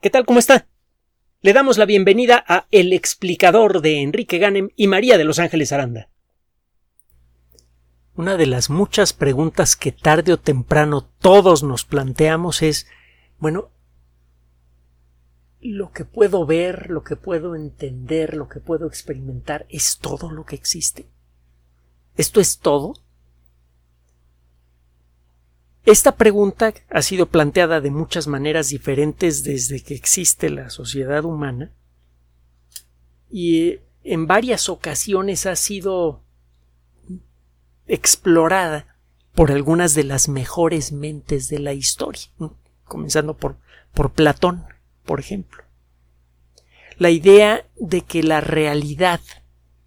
¿Qué tal? ¿Cómo está? Le damos la bienvenida a El explicador de Enrique Ganem y María de Los Ángeles Aranda. Una de las muchas preguntas que tarde o temprano todos nos planteamos es, bueno, lo que puedo ver, lo que puedo entender, lo que puedo experimentar, ¿es todo lo que existe? ¿Esto es todo? Esta pregunta ha sido planteada de muchas maneras diferentes desde que existe la sociedad humana y en varias ocasiones ha sido explorada por algunas de las mejores mentes de la historia, comenzando por, por Platón, por ejemplo. La idea de que la realidad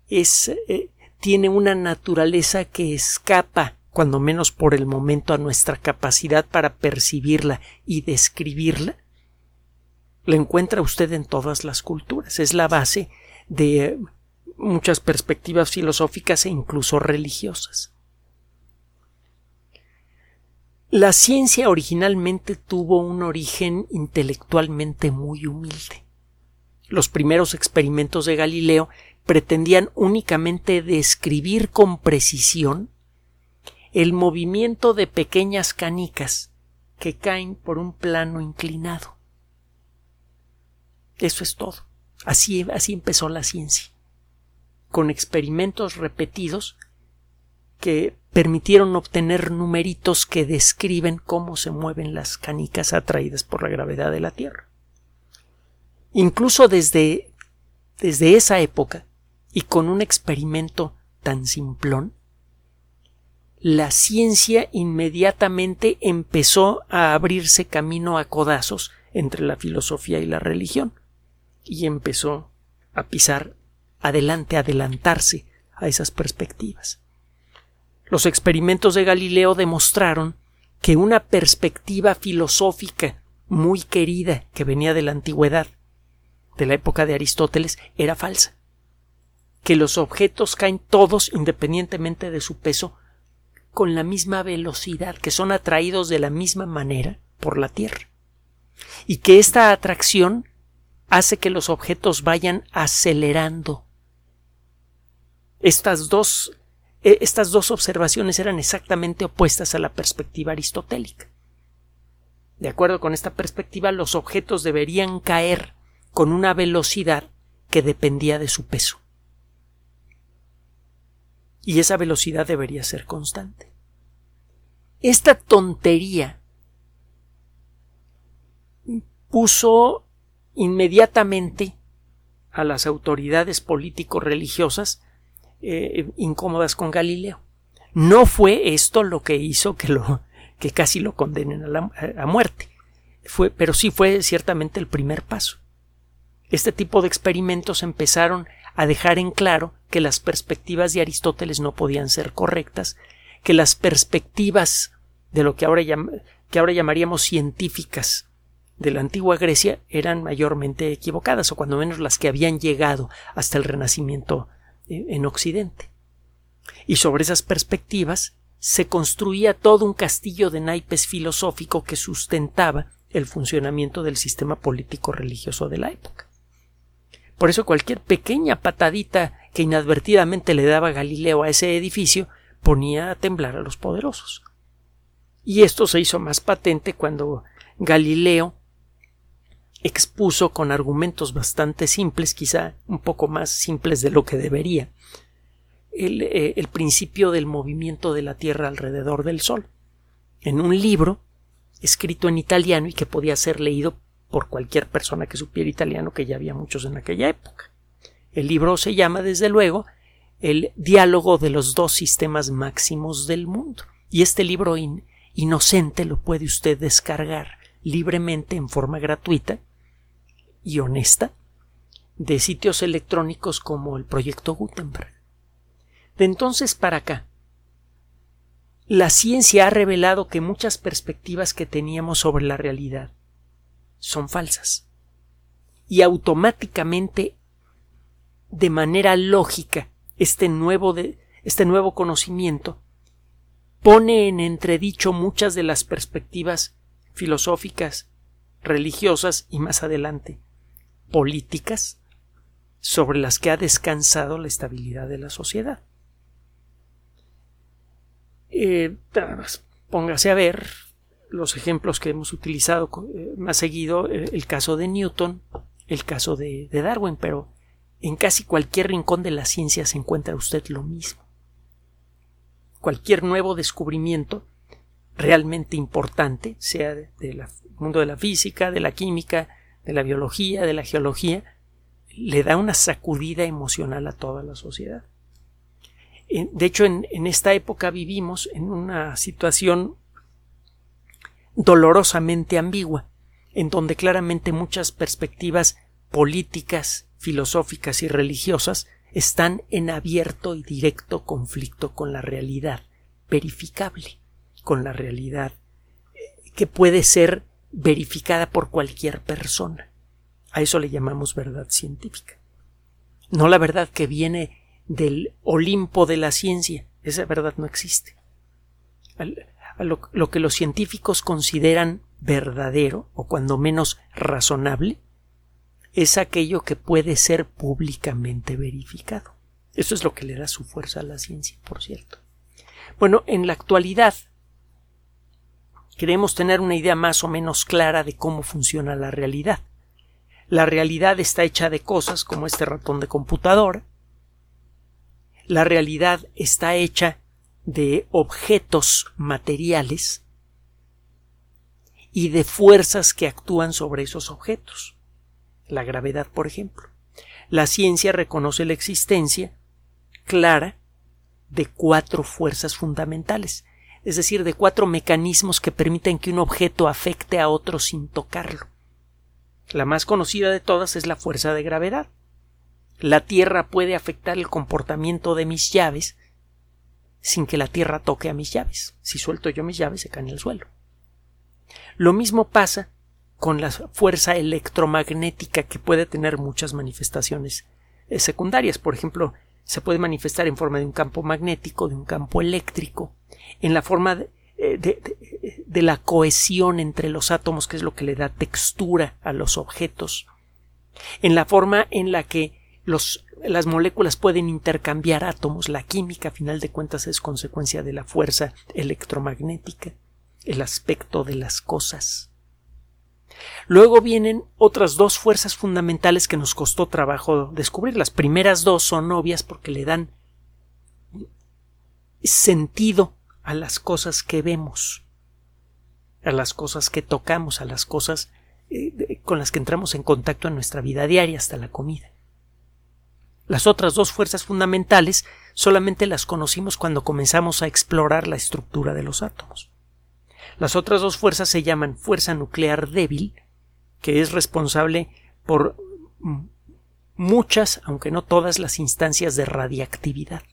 es, eh, tiene una naturaleza que escapa cuando menos por el momento, a nuestra capacidad para percibirla y describirla, la encuentra usted en todas las culturas. Es la base de muchas perspectivas filosóficas e incluso religiosas. La ciencia originalmente tuvo un origen intelectualmente muy humilde. Los primeros experimentos de Galileo pretendían únicamente describir con precisión el movimiento de pequeñas canicas que caen por un plano inclinado. Eso es todo. Así, así empezó la ciencia, con experimentos repetidos que permitieron obtener numeritos que describen cómo se mueven las canicas atraídas por la gravedad de la Tierra. Incluso desde, desde esa época, y con un experimento tan simplón, la ciencia inmediatamente empezó a abrirse camino a codazos entre la filosofía y la religión y empezó a pisar adelante, a adelantarse a esas perspectivas. Los experimentos de Galileo demostraron que una perspectiva filosófica muy querida que venía de la antigüedad, de la época de Aristóteles, era falsa, que los objetos caen todos independientemente de su peso con la misma velocidad, que son atraídos de la misma manera por la Tierra. Y que esta atracción hace que los objetos vayan acelerando. Estas dos, eh, estas dos observaciones eran exactamente opuestas a la perspectiva aristotélica. De acuerdo con esta perspectiva, los objetos deberían caer con una velocidad que dependía de su peso y esa velocidad debería ser constante. Esta tontería puso inmediatamente a las autoridades político-religiosas eh, incómodas con Galileo. No fue esto lo que hizo que, lo, que casi lo condenen a, la, a muerte, fue, pero sí fue ciertamente el primer paso. Este tipo de experimentos empezaron a dejar en claro que las perspectivas de Aristóteles no podían ser correctas, que las perspectivas de lo que ahora, que ahora llamaríamos científicas de la antigua Grecia eran mayormente equivocadas, o cuando menos las que habían llegado hasta el Renacimiento eh, en Occidente. Y sobre esas perspectivas se construía todo un castillo de naipes filosófico que sustentaba el funcionamiento del sistema político religioso de la época. Por eso cualquier pequeña patadita que inadvertidamente le daba Galileo a ese edificio ponía a temblar a los poderosos. Y esto se hizo más patente cuando Galileo expuso con argumentos bastante simples, quizá un poco más simples de lo que debería, el, eh, el, principio del movimiento de la Tierra alrededor del Sol, en un libro escrito en italiano y que podía ser leído por cualquier persona que supiera italiano, que ya había muchos en aquella época. El libro se llama, desde luego, El diálogo de los dos sistemas máximos del mundo. Y este libro inocente lo puede usted descargar libremente en forma gratuita y honesta de sitios electrónicos como el proyecto Gutenberg. De entonces para acá, la ciencia ha revelado que muchas perspectivas que teníamos sobre la realidad son falsas. Y automáticamente, de manera lógica, este nuevo, de, este nuevo conocimiento pone en entredicho muchas de las perspectivas filosóficas religiosas y más adelante políticas sobre las que ha descansado la estabilidad de la sociedad. Eh, póngase a ver los ejemplos que hemos utilizado eh, más seguido, eh, el caso de Newton, el caso de, de Darwin, pero en casi cualquier rincón de la ciencia se encuentra usted lo mismo. Cualquier nuevo descubrimiento realmente importante, sea del mundo de la física, de la química, de la biología, de la geología, le da una sacudida emocional a toda la sociedad. De hecho, en, esta época vivimos en una situación dolorosamente ambigua, en donde claramente muchas perspectivas políticas, filosóficas y religiosas están en abierto y directo conflicto con la realidad verificable, con la realidad eh, que puede ser verificada por cualquier persona. A eso le llamamos verdad científica. No la verdad que viene del Olimpo de la ciencia. Esa verdad no existe. Lo, que los científicos consideran verdadero, o cuando menos razonable, es aquello que puede ser públicamente verificado. Eso es lo que le da su fuerza a la ciencia, por cierto. Bueno, en la actualidad queremos tener una idea más o menos clara de cómo funciona la realidad. La realidad está hecha de cosas como este ratón de computadora. La realidad está hecha de objetos materiales y de fuerzas que actúan sobre esos objetos. La gravedad, por ejemplo. La ciencia reconoce la existencia clara de cuatro fuerzas fundamentales, es decir, de cuatro mecanismos que permiten que un objeto afecte a otro sin tocarlo. La más conocida de todas es la fuerza de gravedad. La Tierra puede afectar el comportamiento de mis llaves sin que la Tierra toque a mis llaves. Si suelto yo mis llaves se caen al suelo. Lo mismo pasa con la fuerza electromagnética que puede tener muchas manifestaciones eh, secundarias. Por ejemplo, se puede manifestar en forma de un campo magnético, de un campo eléctrico, en la forma de, eh, de, la cohesión entre los átomos, que es lo que le da textura a los objetos, en la forma en la que las moléculas pueden intercambiar átomos, la química a final de cuentas es consecuencia de la fuerza electromagnética, el aspecto de las cosas. Luego vienen otras dos fuerzas fundamentales que nos costó trabajo descubrir. Las primeras dos son obvias porque le dan sentido a las cosas que vemos, a las cosas que tocamos, a las cosas eh, con las que entramos en contacto en nuestra vida diaria hasta la comida. Las otras dos fuerzas fundamentales solamente las conocimos cuando comenzamos a explorar la estructura de los átomos. Las otras dos fuerzas se llaman fuerza nuclear débil, que es responsable por muchas, aunque no todas, las instancias de radiactividad.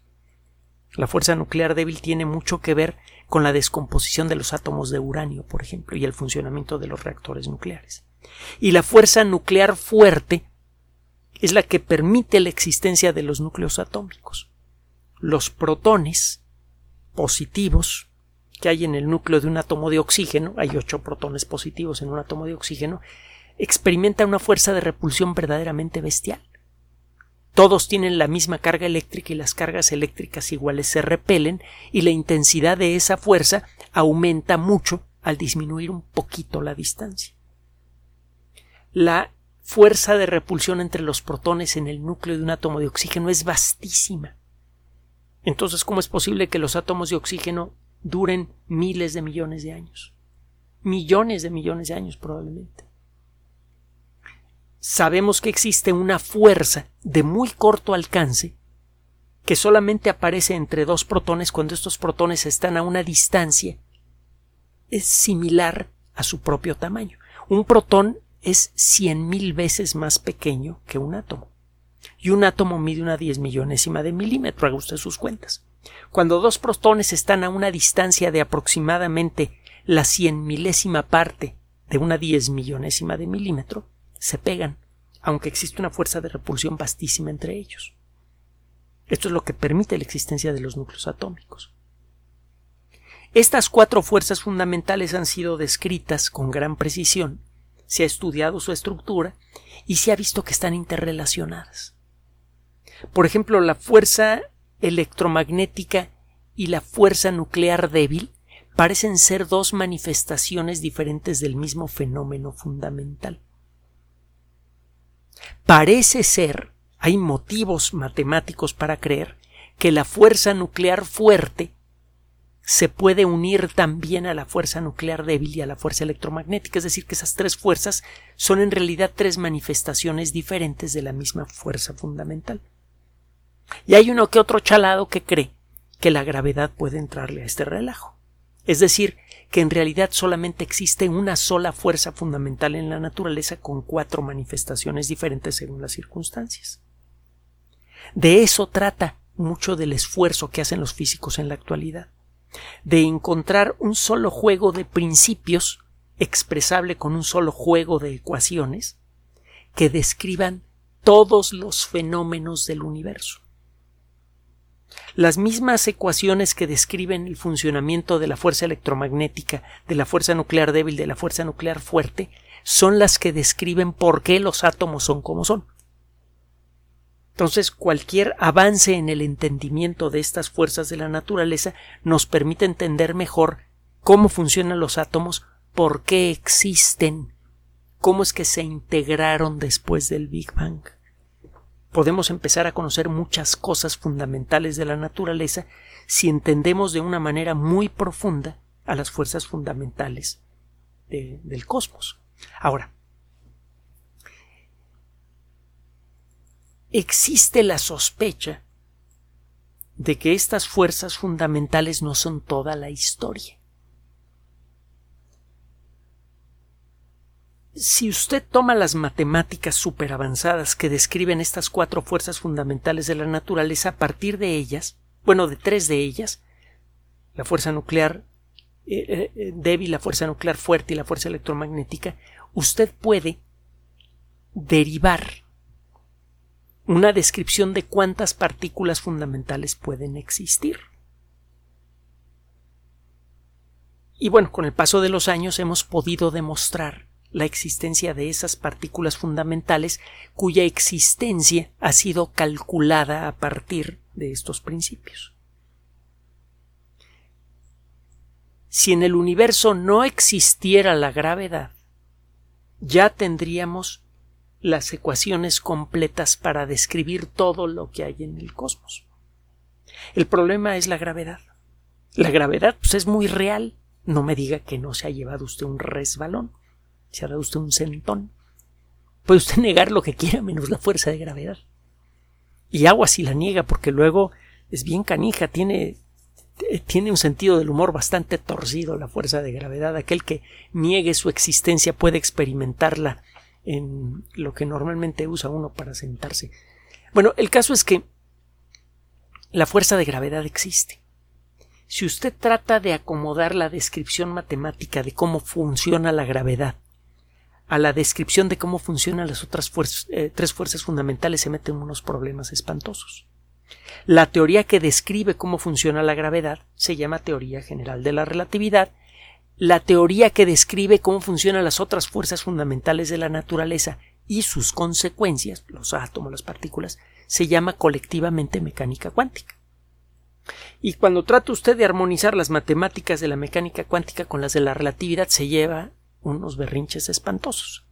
La fuerza nuclear débil tiene mucho que ver con la descomposición de los átomos de uranio, por ejemplo, y el funcionamiento de los reactores nucleares. Y la fuerza nuclear fuerte es la que permite la existencia de los núcleos atómicos. Los protones positivos que hay en el núcleo de un átomo de oxígeno, hay ocho protones positivos en un átomo de oxígeno, experimenta una fuerza de repulsión verdaderamente bestial. Todos tienen la misma carga eléctrica y las cargas eléctricas iguales se repelen y la intensidad de esa fuerza aumenta mucho al disminuir un poquito la distancia. La fuerza de repulsión entre los protones en el núcleo de un átomo de oxígeno es vastísima. Entonces, ¿cómo es posible que los átomos de oxígeno duren miles de millones de años. Millones de millones de años probablemente. Sabemos que existe una fuerza de muy corto alcance que solamente aparece entre dos protones cuando estos protones están a una distancia es similar a su propio tamaño. Un protón es cien mil veces más pequeño que un átomo. Y un átomo mide una diez millonésima de milímetro, haga usted sus cuentas. Cuando dos protones están a una distancia de aproximadamente la cien milésima parte de una diez millonésima de milímetro, se pegan, aunque existe una fuerza de repulsión vastísima entre ellos. Esto es lo que permite la existencia de los núcleos atómicos. Estas cuatro fuerzas fundamentales han sido descritas con gran precisión se ha estudiado su estructura y se ha visto que están interrelacionadas. Por ejemplo, la fuerza electromagnética y la fuerza nuclear débil parecen ser dos manifestaciones diferentes del mismo fenómeno fundamental. Parece ser, hay motivos matemáticos para creer, que la fuerza nuclear fuerte se puede unir también a la fuerza nuclear débil y a la fuerza electromagnética, es decir, que esas tres fuerzas son en realidad tres manifestaciones diferentes de la misma fuerza fundamental. Y hay uno que otro chalado que cree que la gravedad puede entrarle a este relajo. Es decir, que en realidad solamente existe una sola fuerza fundamental en la naturaleza con cuatro manifestaciones diferentes según las circunstancias. De eso trata mucho del esfuerzo que hacen los físicos en la actualidad, de encontrar un solo juego de principios expresable con un solo juego de ecuaciones que describan todos los fenómenos del universo. Las mismas ecuaciones que describen el funcionamiento de la fuerza electromagnética, de la fuerza nuclear débil, de la fuerza nuclear fuerte, son las que describen por qué los átomos son como son. Entonces, cualquier avance en el entendimiento de estas fuerzas de la naturaleza nos permite entender mejor cómo funcionan los átomos, por qué existen, cómo es que se integraron después del Big Bang podemos empezar a conocer muchas cosas fundamentales de la naturaleza si entendemos de una manera muy profunda a las fuerzas fundamentales del cosmos. Ahora, existe la sospecha de que estas fuerzas fundamentales no son toda la historia. Si usted toma las matemáticas super avanzadas que describen estas cuatro fuerzas fundamentales de la naturaleza, a partir de ellas, bueno, de tres de ellas, la fuerza nuclear eh, eh, eh, débil, la fuerza nuclear fuerte y la fuerza electromagnética, usted puede derivar una descripción de cuántas partículas fundamentales pueden existir. Y bueno, con el paso de los años hemos podido demostrar la existencia de esas partículas fundamentales cuya existencia ha sido calculada a partir de estos principios. Si en el universo no existiera la gravedad, ya tendríamos las ecuaciones completas para describir todo lo que hay en el cosmos. El problema es la gravedad. La gravedad pues, es muy real. No me diga que no se ha llevado usted un resbalón se ha dado usted un centón. Puede usted negar lo que quiera menos la fuerza de gravedad. Y agua si la niega porque luego es bien canija, tiene, tiene un sentido del humor bastante torcido la fuerza de gravedad. Aquel que niegue su existencia puede experimentarla en lo que normalmente usa uno para sentarse. Bueno, el caso es que la fuerza de gravedad existe. Si usted trata de acomodar la descripción matemática de cómo funciona la gravedad a la descripción de cómo funcionan las otras eh, tres fuerzas fundamentales se meten unos problemas espantosos. La teoría que describe cómo funciona la gravedad se llama teoría general de la relatividad. La teoría que describe cómo funcionan las otras fuerzas fundamentales de la naturaleza y sus consecuencias, los átomos, las partículas, se llama colectivamente mecánica cuántica. Y cuando trata usted de armonizar las matemáticas de la mecánica cuántica con las de la relatividad, se lleva unos berrinches espantosos.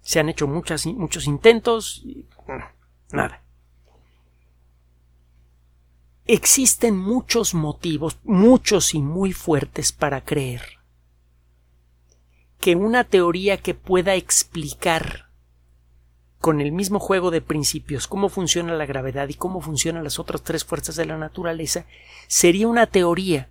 Se han hecho muchas, muchos intentos y nada. Existen muchos motivos, muchos y muy fuertes para creer que una teoría que pueda explicar con el mismo juego de principios cómo funciona la gravedad y cómo funcionan las otras tres fuerzas de la naturaleza sería una teoría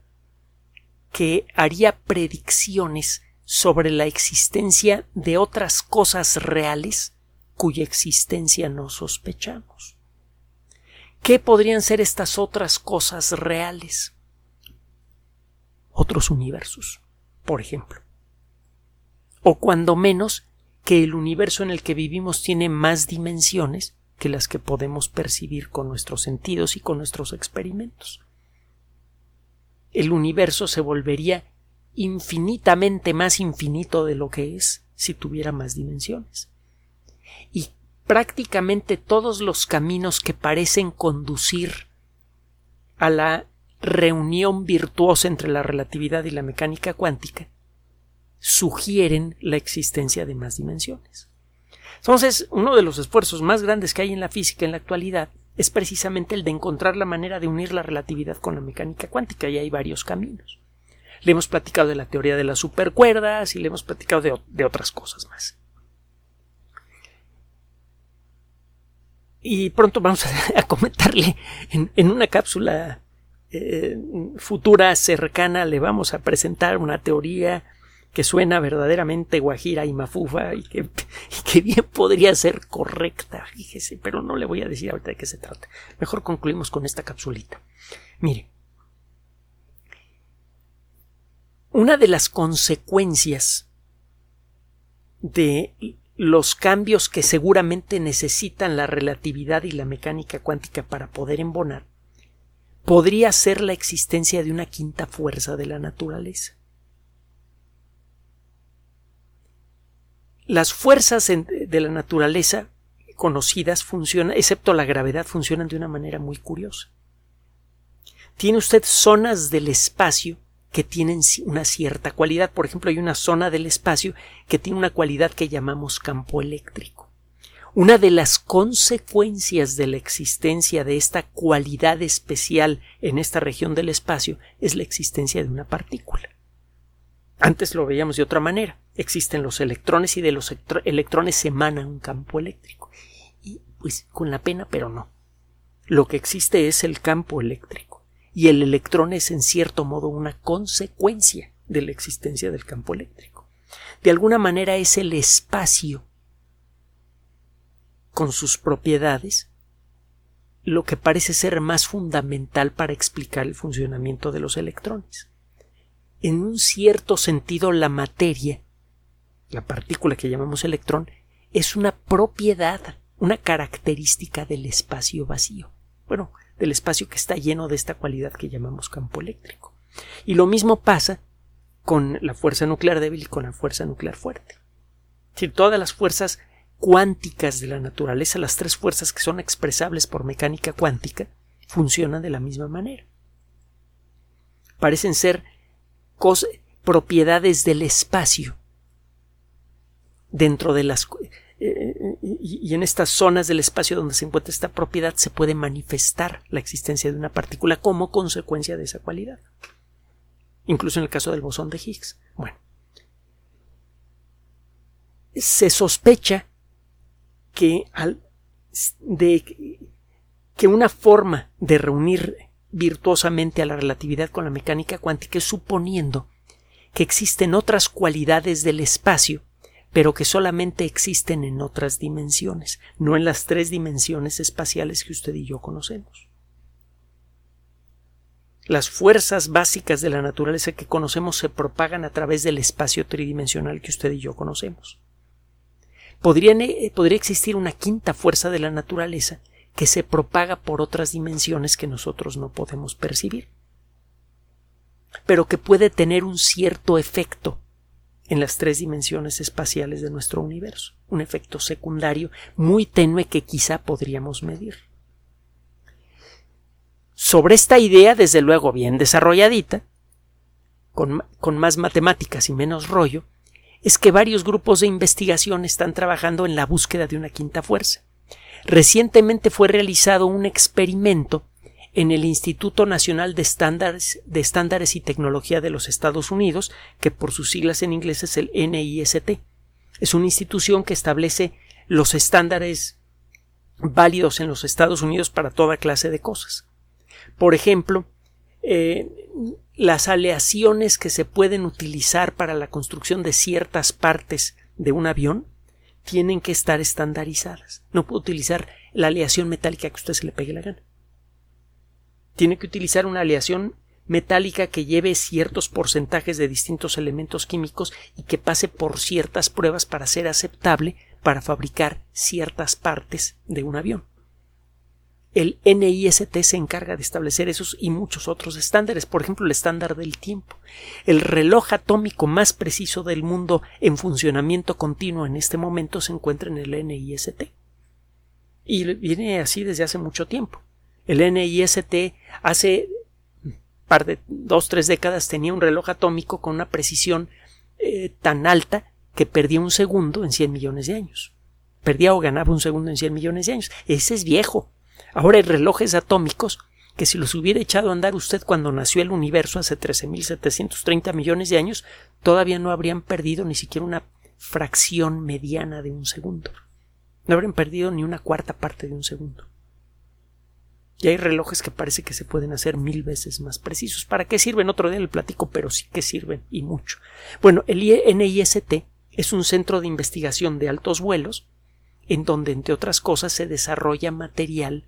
que haría predicciones sobre la existencia de otras cosas reales cuya existencia no sospechamos. ¿Qué podrían ser estas otras cosas reales? Otros universos, por ejemplo. O cuando menos que el universo en el que vivimos tiene más dimensiones que las que podemos percibir con nuestros sentidos y con nuestros experimentos. El universo se volvería infinitamente más infinito de lo que es si tuviera más dimensiones. Y prácticamente todos los caminos que parecen conducir a la reunión virtuosa entre la relatividad y la mecánica cuántica sugieren la existencia de más dimensiones. Entonces, uno de los esfuerzos más grandes que hay en la física en la actualidad es precisamente el de encontrar la manera de unir la relatividad con la mecánica cuántica y hay varios caminos. Le hemos platicado de la teoría de las supercuerdas y le hemos platicado de, otras cosas más. Y pronto vamos a, comentarle en, una cápsula eh, futura cercana, le vamos a presentar una teoría que suena verdaderamente guajira y mafufa y que, bien podría ser correcta, fíjese, pero no le voy a decir ahorita de qué se trata. Mejor concluimos con esta capsulita. Mire, una de las consecuencias de los cambios que seguramente necesitan la relatividad y la mecánica cuántica para poder embonar podría ser la existencia de una quinta fuerza de la naturaleza. Las fuerzas de la naturaleza conocidas funcionan, excepto la gravedad, funcionan de una manera muy curiosa. Tiene usted zonas del espacio que tienen una cierta cualidad. Por ejemplo, hay una zona del espacio que tiene una cualidad que llamamos campo eléctrico. Una de las consecuencias de la existencia de esta cualidad especial en esta región del espacio es la existencia de una partícula. Antes lo veíamos de otra manera. Existen los electrones y de los electrones se emana un campo eléctrico. Y pues con la pena, pero no. Lo que existe es el campo eléctrico. Y el electrón es en cierto modo una consecuencia de la existencia del campo eléctrico. De alguna manera es el espacio con sus propiedades lo que parece ser más fundamental para explicar el funcionamiento de los electrones en un cierto sentido la materia, la partícula que llamamos electrón, es una propiedad, una característica del espacio vacío. Bueno, del espacio que está lleno de esta cualidad que llamamos campo eléctrico. Y lo mismo pasa con la fuerza nuclear débil y con la fuerza nuclear fuerte. Es decir, todas las fuerzas cuánticas de la naturaleza, las tres fuerzas que son expresables por mecánica cuántica, funcionan de la misma manera. Parecen ser propiedades del espacio dentro de las y en estas zonas del espacio donde se encuentra esta propiedad se puede manifestar la existencia de una partícula como consecuencia de esa cualidad. Incluso en el caso del bosón de Higgs. Bueno, se sospecha que al de que una forma de reunir virtuosamente a la relatividad con la mecánica cuántica suponiendo que existen otras cualidades del espacio, pero que solamente existen en otras dimensiones, no en las tres dimensiones espaciales que usted y yo conocemos. Las fuerzas básicas de la naturaleza que conocemos se propagan a través del espacio tridimensional que usted y yo conocemos. Podría, eh, podría existir una quinta fuerza de la naturaleza que se propaga por otras dimensiones que nosotros no podemos percibir, pero que puede tener un cierto efecto en las tres dimensiones espaciales de nuestro universo, un efecto secundario muy tenue que quizá podríamos medir. Sobre esta idea, desde luego bien desarrolladita, con, con, más matemáticas y menos rollo, es que varios grupos de investigación están trabajando en la búsqueda de una quinta fuerza. Recientemente fue realizado un experimento en el Instituto Nacional de Estándares, de Estándares y Tecnología de los Estados Unidos, que por sus siglas en inglés es el NIST. Es una institución que establece los estándares válidos en los Estados Unidos para toda clase de cosas. Por ejemplo, eh, las aleaciones que se pueden utilizar para la construcción de ciertas partes de un avión tienen que estar estandarizadas. No puede utilizar la aleación metálica que a usted se le pegue la gana. Tiene que utilizar una aleación metálica que lleve ciertos porcentajes de distintos elementos químicos y que pase por ciertas pruebas para ser aceptable para fabricar ciertas partes de un avión. el NIST se encarga de establecer esos y muchos otros estándares, por ejemplo, el estándar del tiempo. El reloj atómico más preciso del mundo en funcionamiento continuo en este momento se encuentra en el NIST. Y viene así desde hace mucho tiempo. El NIST hace par de dos, tres décadas tenía un reloj atómico con una precisión eh, tan alta que perdía un segundo en 100 millones de años. Perdía o ganaba un segundo en 100 millones de años. Ese es viejo. Ahora hay relojes atómicos que si los hubiera echado a andar usted cuando nació el universo hace 13.730 millones de años, todavía no habrían perdido ni siquiera una fracción mediana de un segundo. No habrían perdido ni una cuarta parte de un segundo. Y hay relojes que parece que se pueden hacer mil veces más precisos. ¿Para qué sirven? Otro día el platico, pero sí que sirven y mucho. Bueno, el NIST es un centro de investigación de altos vuelos en donde, entre otras cosas, se desarrolla material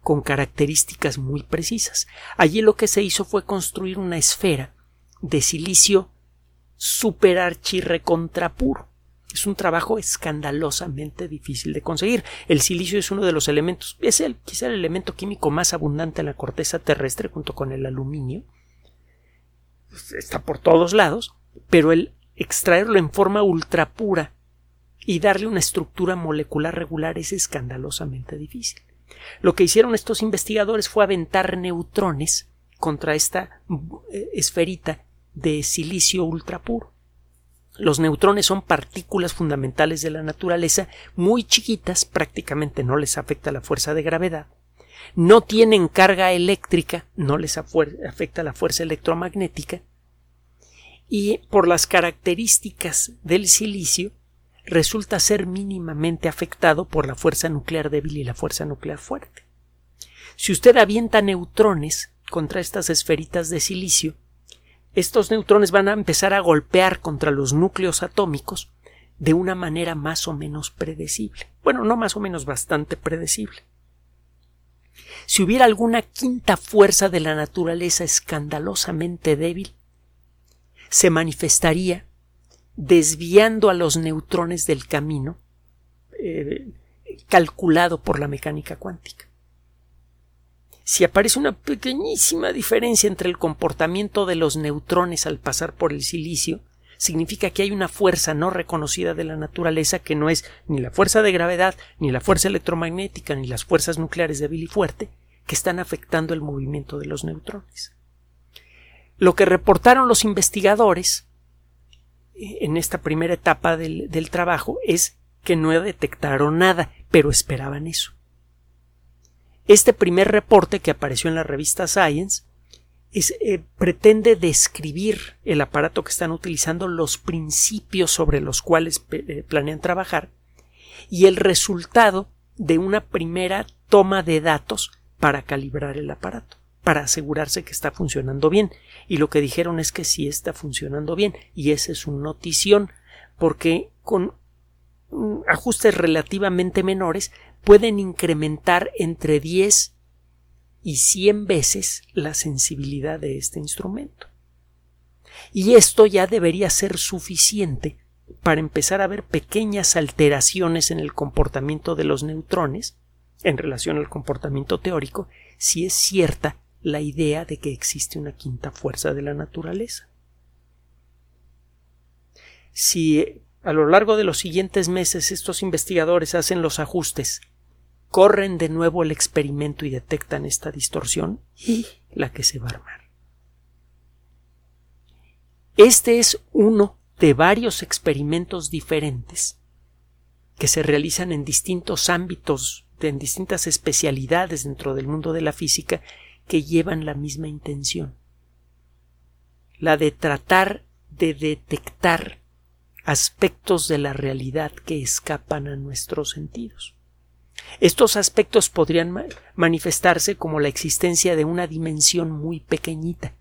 con características muy precisas. Allí lo que se hizo fue construir una esfera de silicio contra puro. Es un trabajo escandalosamente difícil de conseguir. El silicio es uno de los elementos, es el, quizá el elemento químico más abundante en la corteza terrestre junto con el aluminio. Está por todos lados, pero el extraerlo en forma ultra pura y darle una estructura molecular regular es escandalosamente difícil. Lo que hicieron estos investigadores fue aventar neutrones contra esta eh, esferita de silicio ultrapuro. Los neutrones son partículas fundamentales de la naturaleza muy chiquitas, prácticamente no les afecta la fuerza de gravedad, no tienen carga eléctrica, no les afecta la fuerza electromagnética, y por las características del silicio resulta ser mínimamente afectado por la fuerza nuclear débil y la fuerza nuclear fuerte. Si usted avienta neutrones contra estas esferitas de silicio, estos neutrones van a empezar a golpear contra los núcleos atómicos de una manera más o menos predecible. Bueno, no más o menos bastante predecible. Si hubiera alguna quinta fuerza de la naturaleza escandalosamente débil, se manifestaría desviando a los neutrones del camino eh, calculado por la mecánica cuántica. Si aparece una pequeñísima diferencia entre el comportamiento de los neutrones al pasar por el silicio, significa que hay una fuerza no reconocida de la naturaleza que no es ni la fuerza de gravedad, ni la fuerza electromagnética, ni las fuerzas nucleares débil y fuerte, que están afectando el movimiento de los neutrones. Lo que reportaron los investigadores en esta primera etapa del, trabajo es que no detectaron nada, pero esperaban eso. Este primer reporte que apareció en la revista Science eh, pretende describir el aparato que están utilizando, los principios sobre los cuales eh, planean trabajar y el resultado de una primera toma de datos para calibrar el aparato para asegurarse que está funcionando bien. Y lo que dijeron es que sí está funcionando bien. Y esa es una notición, porque con ajustes relativamente menores pueden incrementar entre 10 y 100 veces la sensibilidad de este instrumento. Y esto ya debería ser suficiente para empezar a ver pequeñas alteraciones en el comportamiento de los neutrones en relación al comportamiento teórico si es cierta la idea de que existe una quinta fuerza de la naturaleza. Si a lo largo de los siguientes meses estos investigadores hacen los ajustes, corren de nuevo el experimento y detectan esta distorsión, y la que se va a armar. Este es uno de varios experimentos diferentes que se realizan en distintos ámbitos, en distintas especialidades dentro del mundo de la física que llevan la misma intención, la de tratar de detectar aspectos de la realidad que escapan a nuestros sentidos. Estos aspectos podrían manifestarse como la existencia de una dimensión muy pequeñita.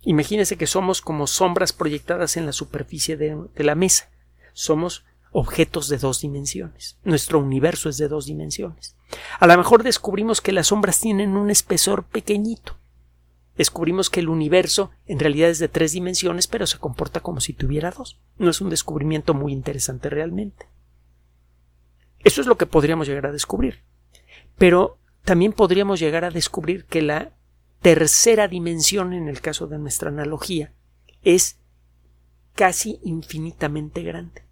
Imagínese que somos como sombras proyectadas en la superficie de, de la mesa. Somos objetos de dos dimensiones. Nuestro universo es de dos dimensiones. A lo mejor descubrimos que las sombras tienen un espesor pequeñito. Descubrimos que el universo en realidad es de tres dimensiones, pero se comporta como si tuviera dos. No es un descubrimiento muy interesante realmente. Eso es lo que podríamos llegar a descubrir. Pero también podríamos llegar a descubrir que la tercera dimensión, en el caso de nuestra analogía, es casi infinitamente grande.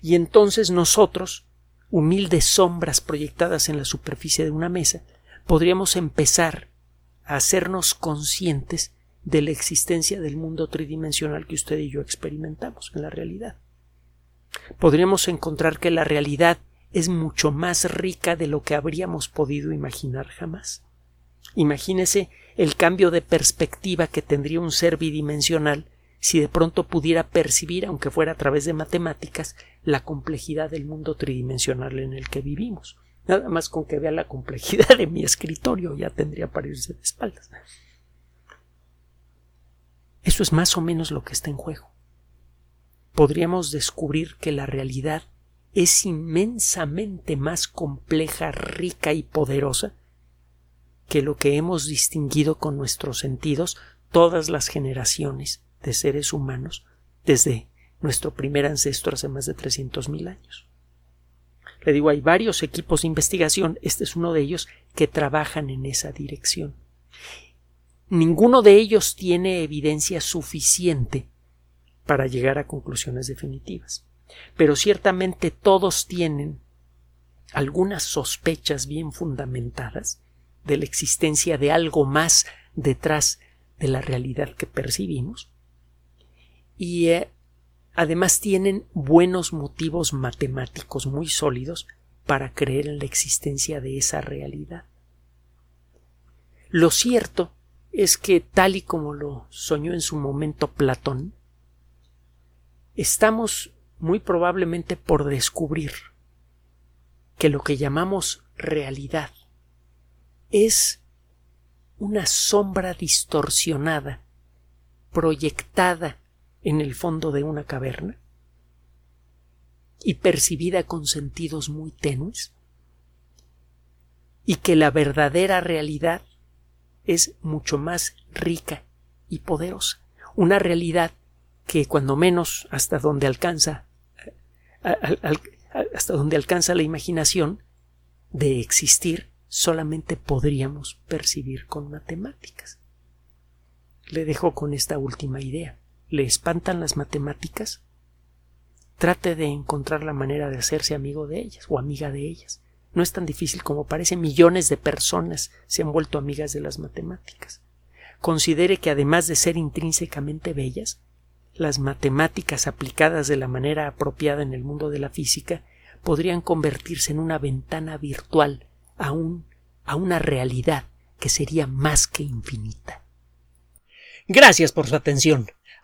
Y entonces nosotros, humildes sombras proyectadas en la superficie de una mesa, podríamos empezar hacernos conscientes de la existencia del mundo tridimensional que usted y yo experimentamos en la realidad. Podríamos encontrar que la realidad es mucho más rica de lo que habríamos podido imaginar jamás. Imagínese el cambio de perspectiva que tendría un ser bidimensional si de pronto pudiera percibir, aunque fuera a través de matemáticas, la complejidad del mundo tridimensional en el que vivimos. Nada más con que vea la complejidad de mi escritorio ya tendría para irse de espaldas. Eso es más o menos lo que está en juego. Podríamos descubrir que la realidad es inmensamente más compleja, rica y poderosa que lo que hemos distinguido con nuestros sentidos todas las generaciones de seres humanos desde nuestro primer ancestro hace más de mil años. Le digo, hay varios equipos de investigación, este es uno de ellos, que trabajan en esa dirección. Ninguno de ellos tiene evidencia suficiente para llegar a conclusiones definitivas, pero ciertamente todos tienen algunas sospechas bien fundamentadas de la existencia de algo más detrás de la realidad que percibimos y eh, además tienen buenos motivos matemáticos muy sólidos para creer en la existencia de esa realidad. Lo cierto es que, tal y como lo soñó en su momento Platón, estamos muy probablemente por descubrir que lo que llamamos realidad es una sombra distorsionada, proyectada en el fondo de una caverna y percibida con sentidos muy tenues y que la verdadera realidad es mucho más rica y poderosa, una realidad que cuando menos hasta donde alcanza hasta donde alcanza la imaginación de existir solamente podríamos percibir con matemáticas. Le dejo con esta última idea le espantan las matemáticas, trate de encontrar la manera de hacerse amigo de ellas o amiga de ellas. No es tan difícil como parece. Millones de personas se han vuelto amigas de las matemáticas. Considere que además de ser intrínsecamente bellas, las matemáticas aplicadas de la manera apropiada en el mundo de la física podrían convertirse en una ventana virtual a, a una realidad que sería más que infinita. Gracias por su atención.